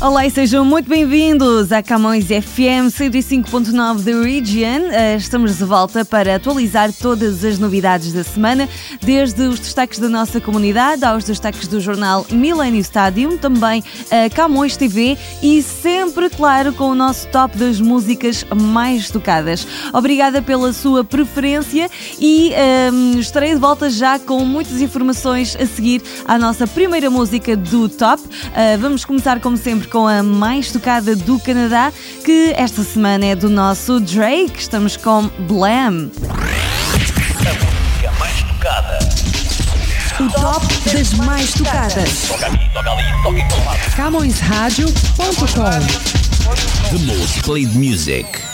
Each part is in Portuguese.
Olá e sejam muito bem-vindos à Camões FM 105.9 da Region. Eh, Estamos de volta para atualizar todas as novidades da semana, desde os destaques da nossa comunidade aos destaques do jornal Millennium Stadium, também a Camões TV e sempre, claro, com o nosso top das músicas mais tocadas. Obrigada pela sua preferência e ehm, estarei de volta já com muitas informações a seguir à nossa primeira música do top. Eh, vamos começar, como sempre, com a mais tocada do Canadá, que esta semana é do nosso Drake. Estamos com Blam. música mais tocada. O top das mais tocadas. Toca ali, toca ali, toca em todo lado. CamõesRádio.com The most played music.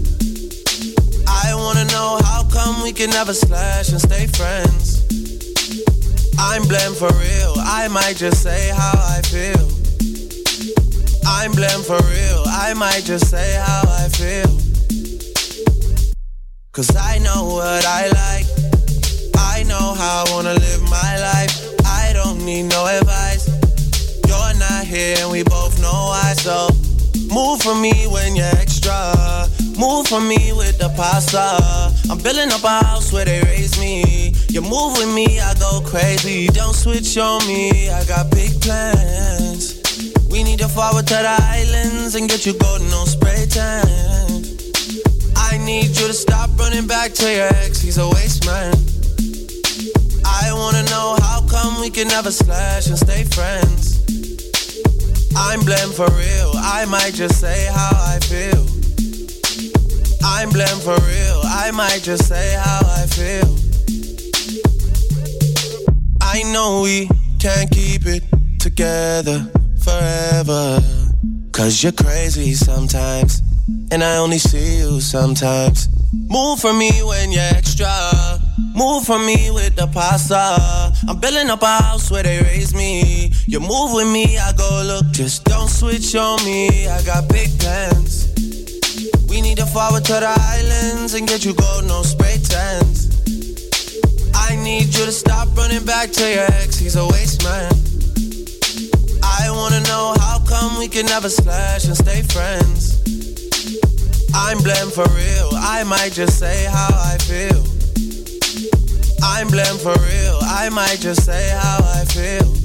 Wanna know how come we can never slash and stay friends. I'm blamed for real, I might just say how I feel. I'm blamed for real, I might just say how I feel. Cause I know what I like. I know how I wanna live my life. I don't need no advice. You're not here and we both know why. So move for me when you're extra. Move for me with the pasta. I'm building up a house where they raise me. You move with me, I go crazy. Don't switch on me, I got big plans. We need to forward to the islands and get you golden, no spray tan. I need you to stop running back to your ex, he's a waste man. I wanna know how come we can never slash and stay friends. I'm blamed for real, I might just say how I feel. I'm blamed for real, I might just say how I feel. I know we can't keep it together forever. Cause you're crazy sometimes, and I only see you sometimes. Move for me when you're extra. Move for me with the pasta. I'm building up a house where they raise me. You move with me, I go look. Just don't switch on me. I got big plans. We need to forward to the islands and get you gold, no spray tents. I need you to stop running back to your ex, he's a waste man. I wanna know how come we can never slash and stay friends. I'm blamed for real, I might just say how I feel. I'm blamed for real, I might just say how I feel.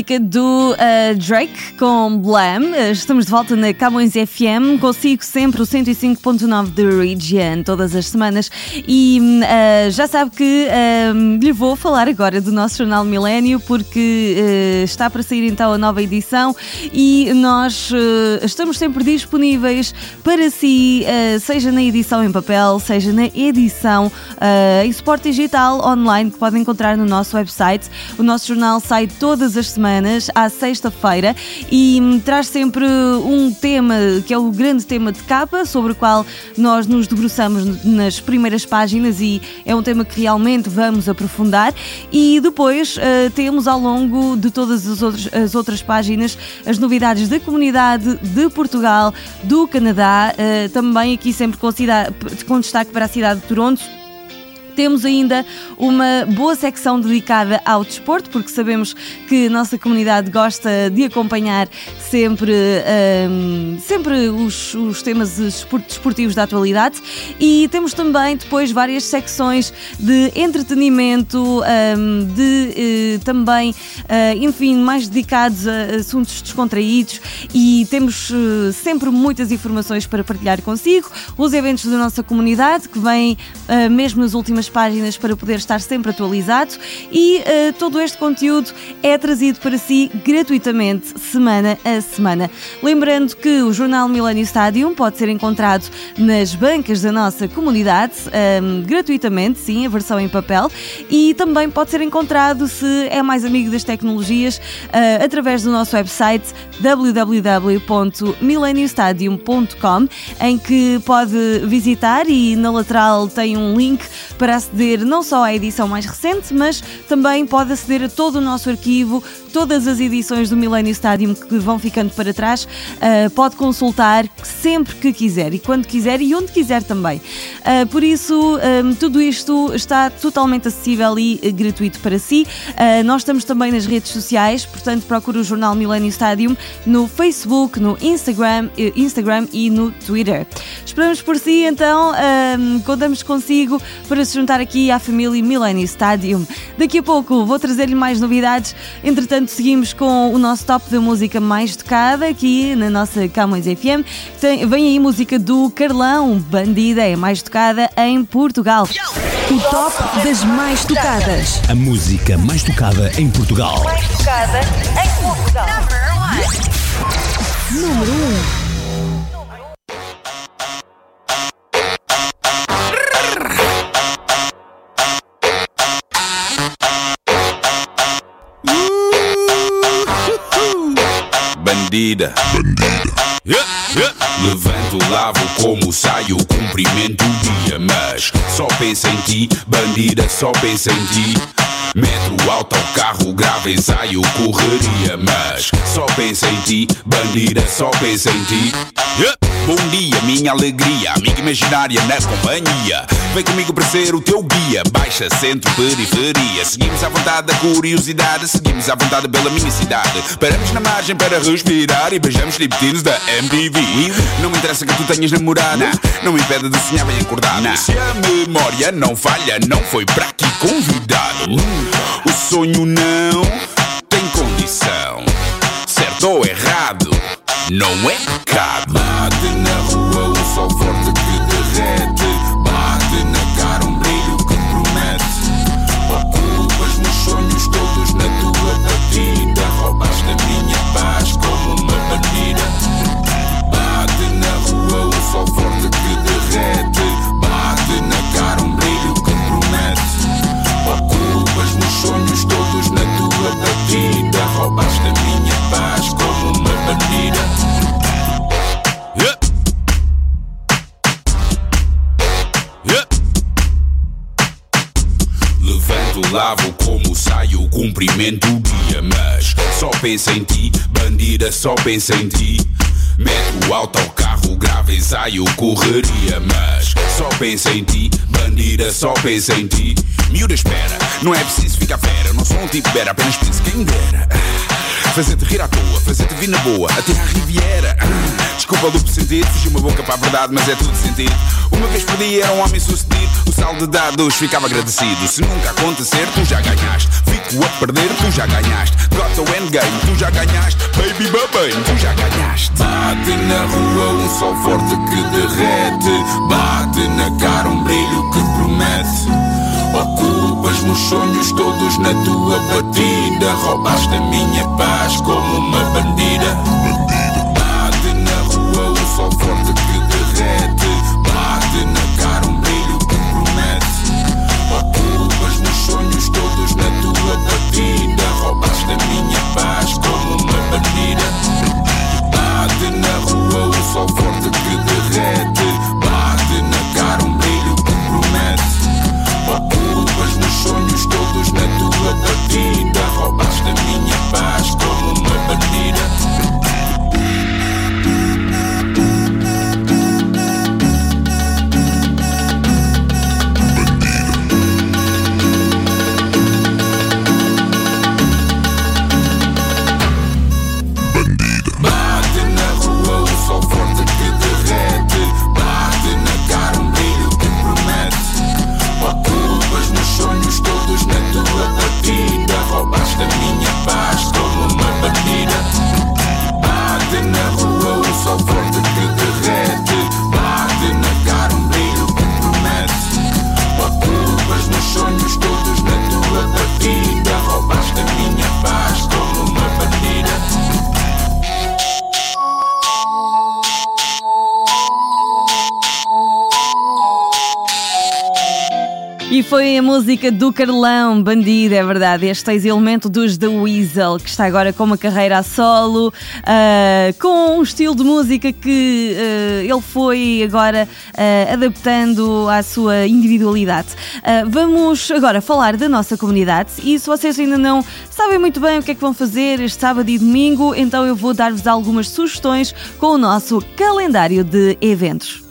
Música do uh, Drake com Blam. Estamos de volta na Camões FM. Consigo sempre o 105.9 de Region todas as semanas. E uh, já sabe que uh, lhe vou falar agora do nosso jornal Milênio, porque uh, está para sair então a nova edição e nós estamos sempre disponíveis para si, seja na edição em papel, seja na edição em suporte digital online que pode encontrar no nosso website. O nosso jornal sai todas as semanas, à sexta-feira, e traz sempre um tema que é o grande tema de capa, sobre o qual nós nos debruçamos nas primeiras páginas e é um tema que realmente vamos aprofundar. E depois uh, temos ao longo de todas as outras, as outras páginas as novidades da comunidade de Portugal, do Canadá, uh, também aqui sempre com, cidade, com destaque para a cidade de Toronto temos ainda uma boa secção dedicada ao desporto, porque sabemos que a nossa comunidade gosta de acompanhar sempre, um, sempre os, os temas desportivos da atualidade. E temos também depois várias secções de entretenimento, um, de uh, também, uh, enfim, mais dedicados a assuntos descontraídos. E temos uh, sempre muitas informações para partilhar consigo, os eventos da nossa comunidade que vêm mesmo nas últimas páginas para poder estar sempre atualizado e uh, todo este conteúdo é trazido para si gratuitamente semana a semana. Lembrando que o jornal Millennium Stadium pode ser encontrado nas bancas da nossa comunidade um, ehm, gratuitamente, sim, a versão em papel, e também pode ser encontrado se é mais amigo das tecnologias uh, através do nosso website www.millenniumstadium.com em que pode visitar e na lateral tem um link para aceder não só à edição mais recente, mas também pode aceder a todo o nosso arquivo, todas as edições do Millennium Stadium que vão ficando para trás. Uh, pode consultar sempre que quiser e quando quiser e onde quiser também. Uh, por isso, um, tudo isto está totalmente acessível e gratuito para si. nós estamos também nas redes sociais, portanto, procure o jornal Millennium Stadium no Facebook, no Instagram, Instagram e no Twitter. Esperamos por si, então, contamos consigo para se juntar aqui à família Millennium Stadium. Daqui a pouco vou trazer-lhe mais novidades. Entretanto, seguimos com o nosso top da música mais tocada aqui na nossa Camões FM. Tem, vem aí música do Carlão, Bandida, é mais tocada em Portugal. O top das mais tocadas. A música mais tocada em Portugal. Mais tocada em Portugal. Número 1. Bandida. Bandida. Yeah, yeah. Levanto, lavo, como saio, cumprimento o dia. Mas só pensa em ti, bandida, só pensa em ti. Metro, alto, carro, grave, ensaio, correria. Mas só pensa em ti, bandida, só pensa em ti. Yeah. Bom dia, minha alegria, amiga imaginária na companhia. Vem comigo para ser o teu guia. Baixa, centro, periferia. Seguimos à vontade da curiosidade, seguimos à vontade pela minha cidade. Paramos na margem para respirar e beijamos libertinos da MTV. Não me interessa que tu tenhas namorada, não me impede de sonhar bem acordado. Se a memória não falha, não foi para aqui convidado. O sonho não tem condição, certo ou errado não é. Bate na rua cumprimento o dia. Mas só pensa em ti, bandida, só pensa em ti. Meto alto ao carro, grave ensaio, correria. Mas só pensa em ti, bandida, só pensa em ti. Miúda, espera, não é preciso ficar fera. Não sou um tipo bera, apenas penso quem dera. Fazer-te rir à toa, fazer-te vir na boa, até à Riviera. Desculpa o duplo sentido, fugiu uma boca para a verdade, mas é tudo sentido. Uma vez perdi, era um homem sucedido. O saldo de dados ficava agradecido. Se nunca acontecer, tu já ganhaste. Fico a perder, tu já ganhaste. Got the endgame, tu já ganhaste. Baby baby, tu já ganhaste. Bate na rua um sol forte que derrete. Bate na cara um brilho que promete. Ocupas meus sonhos todos na tua batida. Roubaste a minha paz como uma bandida. Sol forte que derrete. Bate na cara um brilho que promete. Ocupas meus sonhos todos na tua batida. Roubaste a minha paz como uma bandida. Bate na rua um sol forte foi a música do Carlão, Bandido, é verdade. Este ex-elemento dos The Weasel, que está agora com uma carreira a solo, ah, com um estilo de música que ah, ele foi agora ah, adaptando à sua individualidade. Vamos agora falar da nossa comunidade e se vocês ainda não sabem muito bem o que é que vão fazer este sábado e domingo, então eu vou dar-vos algumas sugestões com o nosso calendário de eventos.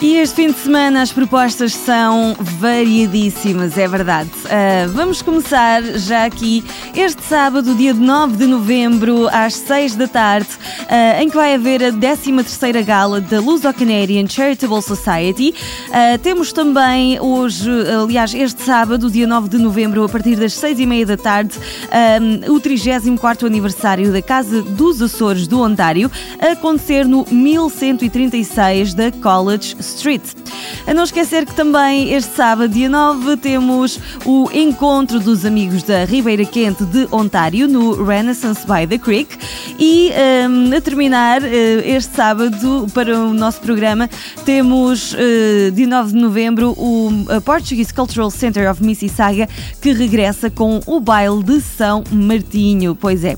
E este fim de semana as propostas são variadíssimas, é verdade. Ah, vamos começar já aqui este sábado, dia 9 de novembro, às 6 da tarde, ah, em que vai haver a 13ª Gala da Luso-Canadian Charitable Society. Ah, temos também hoje, aliás, este sábado, dia 9 de novembro, a partir das 6 e meia da tarde, o 34º aniversário da Casa dos Açores do Ontário, a acontecer no 1136 da College Street. A não esquecer que também este sábado, dia 9, temos o encontro dos amigos da Ribeira Quente de Ontário no Renaissance by the Creek e hum, a terminar eh, este sábado para o nosso programa temos eh, dia 9 de novembro o Portuguese Cultural Center of Mississauga que regressa com o baile de São Martinho, pois é.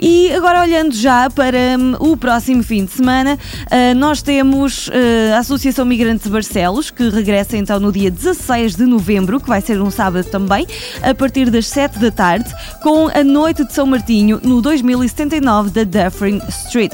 E agora olhando já para hum, o próximo fim de semana, ah, nós temos a Associação Migrantes de Barcelos, que regressa então no dia 16 de novembro, que vai ser um sábado também, a partir das 7 da tarde, com a Noite de São Martinho no 2079 da Dufferin Street.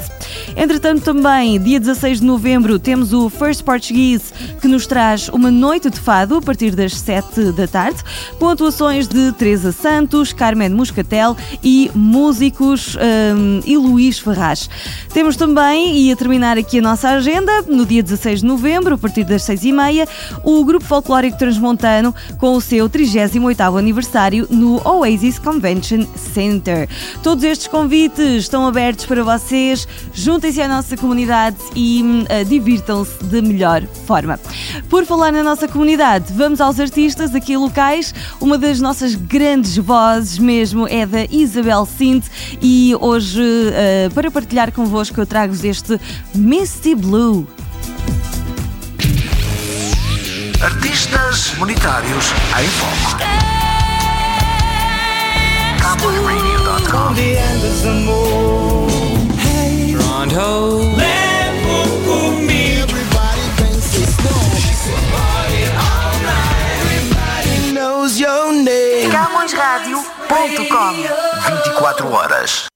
Entretanto, também, dia 16 de novembro, temos o First Portuguese, que nos traz uma noite de fado a partir das 7 da tarde, com atuações de Teresa Santos, Carmen Muscatel e músicos hum, e Luís Ferraz. Temos também, e a terminar aqui a nossa agenda, no dia 16 de novembro, a partir das 6h30, o Grupo Folclórico Transmontano com o seu 38º aniversário no Oasis Convention Center. Todos estes convites estão abertos para vocês, juntem-se à nossa comunidade e eh, divirtam-se da melhor forma. Por falar na nossa comunidade, vamos aos artistas aqui locais. Uma das nossas grandes vozes mesmo é da Isabel Sint e hoje, eh, para partilhar convosco, eu trago-vos este Misty Blue. Artistas monetários em foco. CowboyRadio.com blonde. Levo comigo. Everybody thinks it's. She's all night. Everybody knows your name. 24 horas.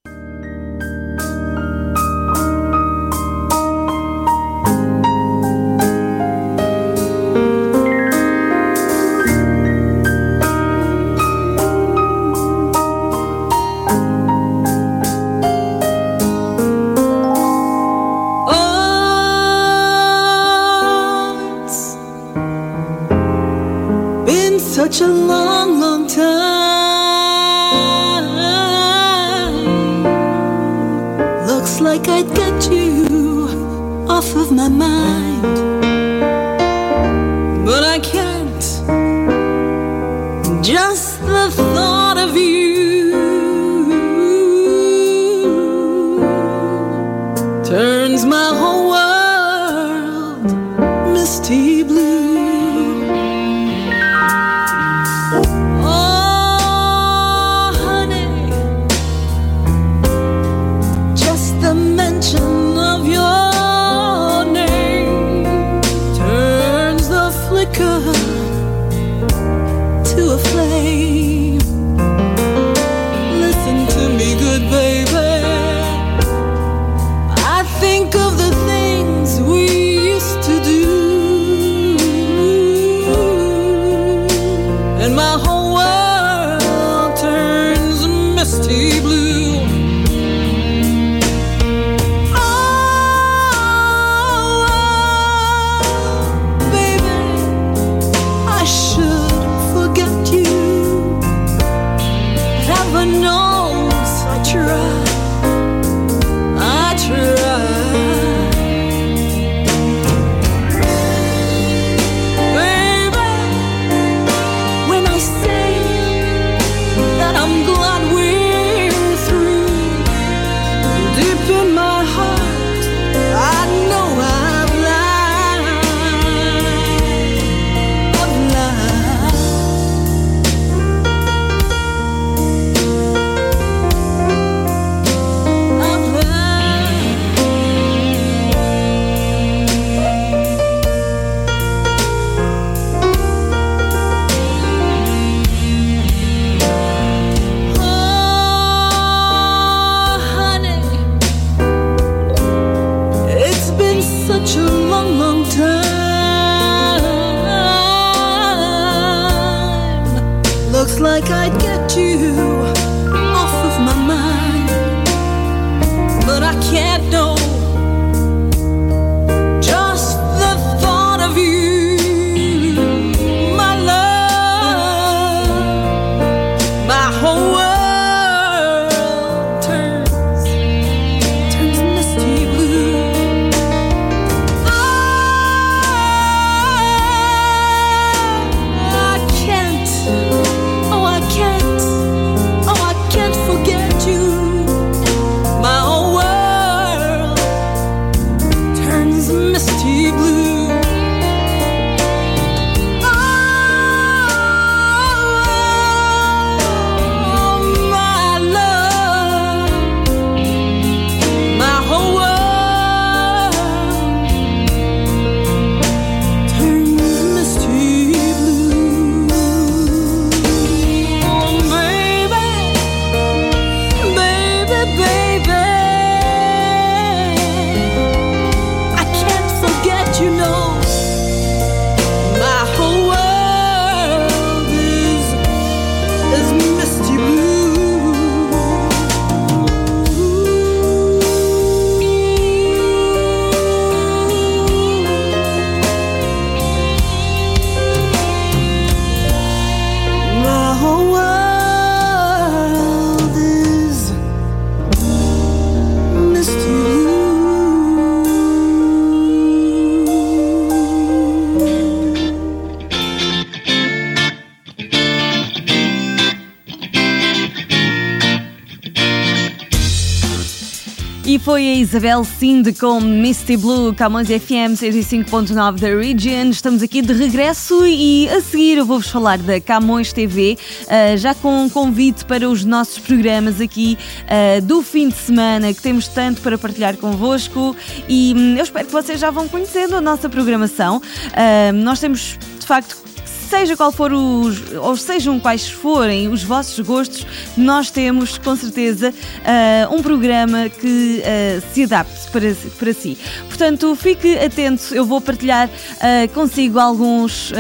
foi a Isabel Sinde com Misty Blue, Camões FM 105.9 da Region. Estamos aqui de regresso e a seguir eu vou-vos falar da Camões TV, eh, já com um convite para os nossos programas aqui eh, do fim de semana, que temos tanto para partilhar convosco e hum, eu espero que vocês já vão conhecendo a nossa programação. Eh, nós temos, de facto, seja qual for os, ou sejam quais forem os vossos gostos, nós temos com certeza uh, um programa que uh, se adapte para, para si. Portanto, fique atento, eu vou partilhar uh, consigo alguns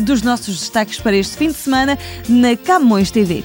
dos nossos destaques para este fim de semana na Camões TV.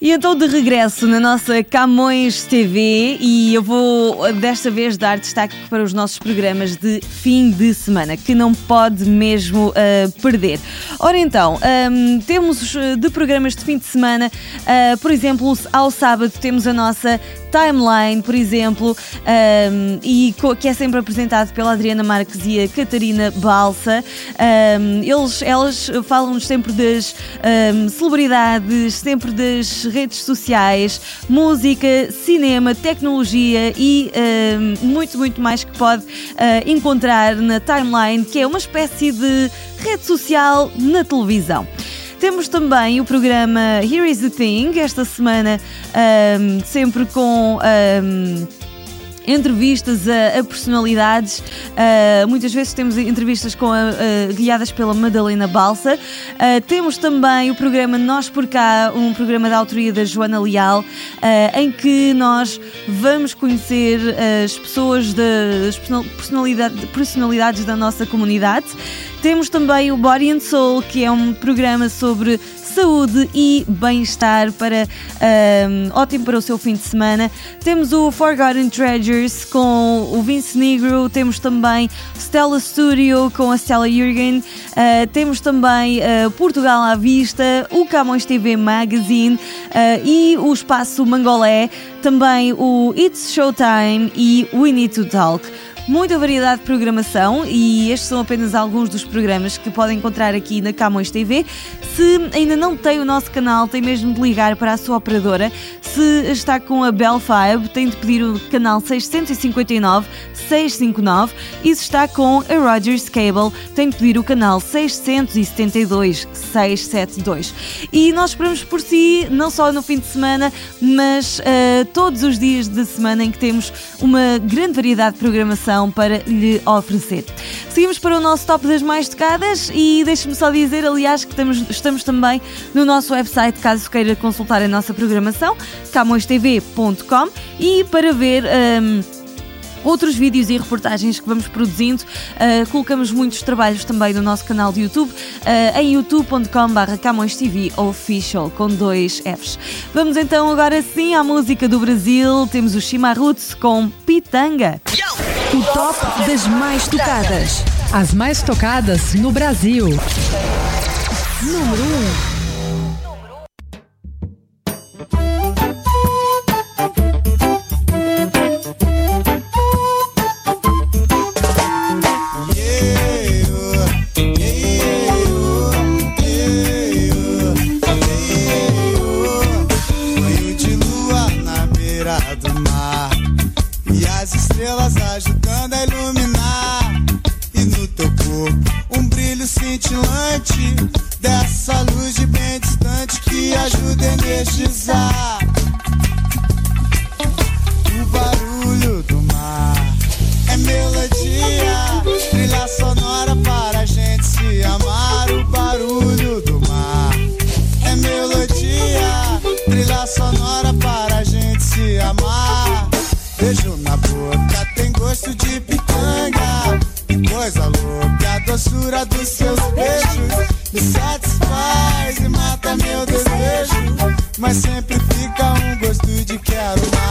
E então de regresso na nossa Camões TV e eu vou desta vez dar destaque para os nossos programas de fim de semana, que não pode mesmo uh, perder. Ora então, um, ehm, temos eh, de programas de fim de semana, uh, por exemplo, ao sábado temos a nossa Timeline, por exemplo, um, e que é sempre apresentado pela Adriana Marques e a Catarina Balsa. Um, eles, elas falam-nos sempre das celebridades, sempre das redes sociais, música, cinema, tecnologia e muito, muito mais que pode uh, encontrar na Timeline, que é uma espécie de rede social na televisão. Temos também o programa Here is the Thing, esta semana um, sempre com. Um, entrevistas a, a personalidades. Uh, muitas vezes temos entrevistas com a, uh, guiadas pela Madalena Balsa. Uh, temos também o programa Nós por Cá, um programa da autoria da Joana Leal, em que nós vamos conhecer as pessoas das personalidade, personalidades da nossa comunidade. Temos também o Body and Soul, que é um programa sobre saúde e bem-estar para um, ótimo para o seu fim de semana. Temos o Forgotten Treasures com o Vince Negro, temos também Stella Studio com a Stella Jürgen, uh, temos também uh, Portugal à Vista, o Camões TV Magazine uh, e o Espaço Mangolé, também o It's Showtime e We Need to Talk muita variedade de programação e estes são apenas alguns dos programas que podem encontrar aqui na Camões TV. Se ainda não tem o nosso canal, tem mesmo de ligar para a sua operadora. Se está com a Bell 5, tem de pedir o canal 659 659 e se está com a Rogers Cable, tem de pedir o canal 672 672. E nós esperamos por si, não só no fim de semana, mas uh, todos os dias da semana em que temos uma grande variedade de programação para lhe oferecer. Seguimos para o nosso top das mais tocadas e deixe-me só dizer, aliás, que estamos, estamos também no nosso website, caso queira consultar a nossa programação, camõestv.com e para ver. Um, outros vídeos e reportagens que vamos produzindo. Uh, colocamos muitos trabalhos também no nosso canal de YouTube, uh, em youtube.com.br Camões TV Official, com dois Fs. Vamos então agora sim à música do Brasil. Temos o Chimarruts com Pitanga. O top das mais tocadas. As mais tocadas no Brasil. Número 1. Um. Trilha sonora para a gente se amar. Beijo na boca, tem gosto de pitanga. Que coisa louca, a doçura dos seus beijos me satisfaz e mata meu desejo. Mas sempre fica um gosto de quero mais.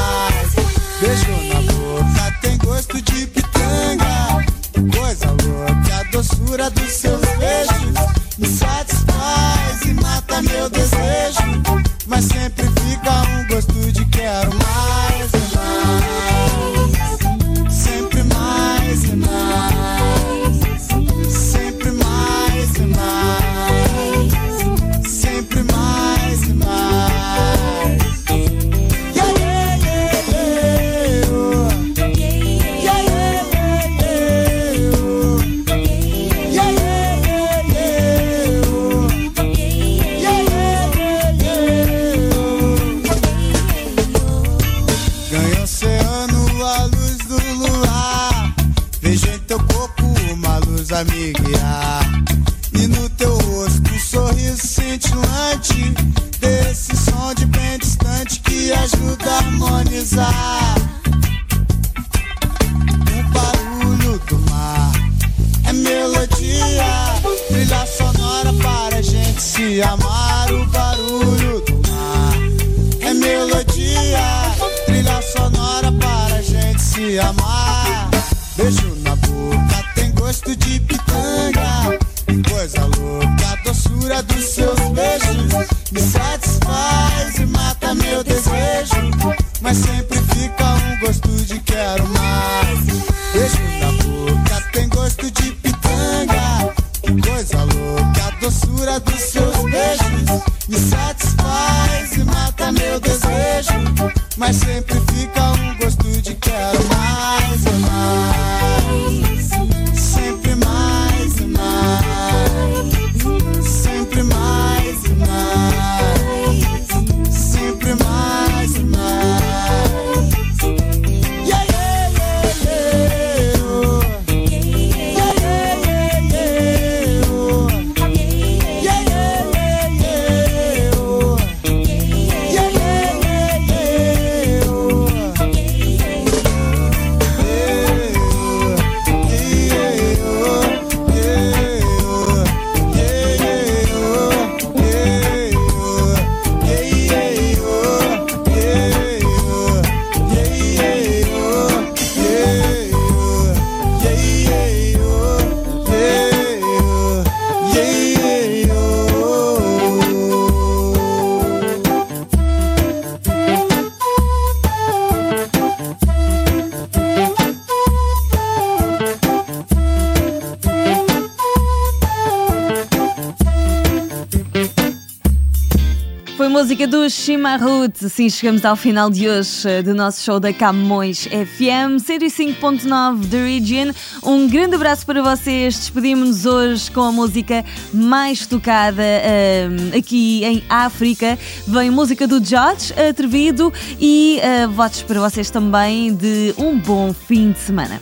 música do Shimarut. Sim, chegamos ao final de hoje eh, do nosso show da Camões FM 105.9 The Region. Um grande abraço para vocês. Despedimos-nos hoje com a música mais tocada eh, aqui em África. Vem música do George Atrevido e uh, votos para vocês também de um bom fim de semana.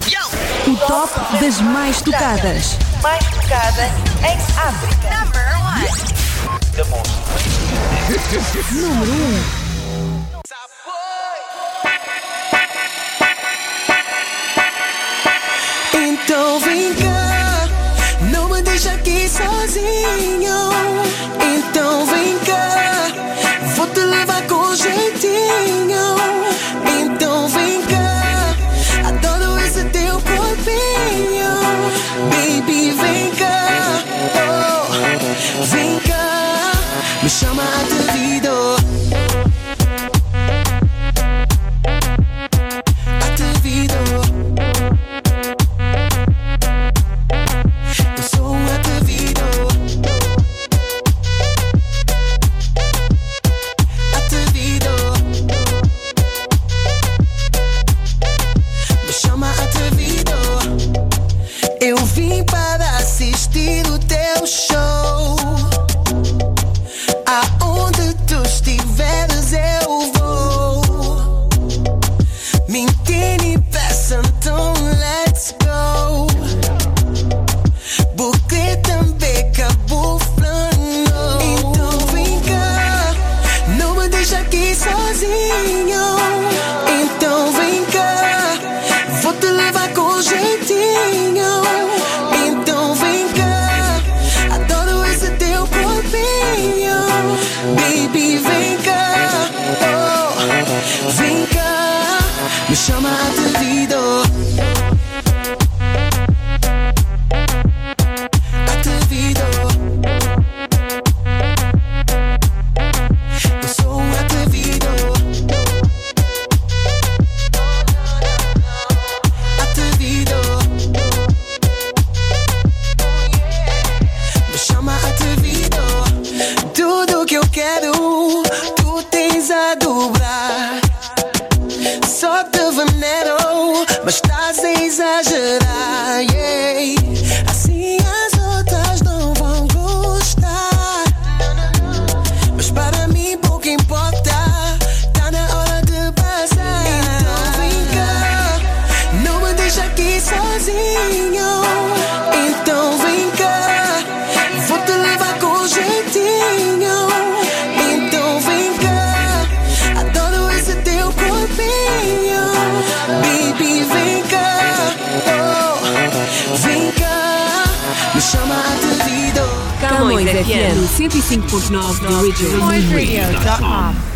O top das mais tocadas. Mais tocada em África. Number one. Monstro. Número Então vem cá, não me deixa aqui sozinho. Então vem cá, vou te levar com jeitinho. show. FM 105.9 The Original.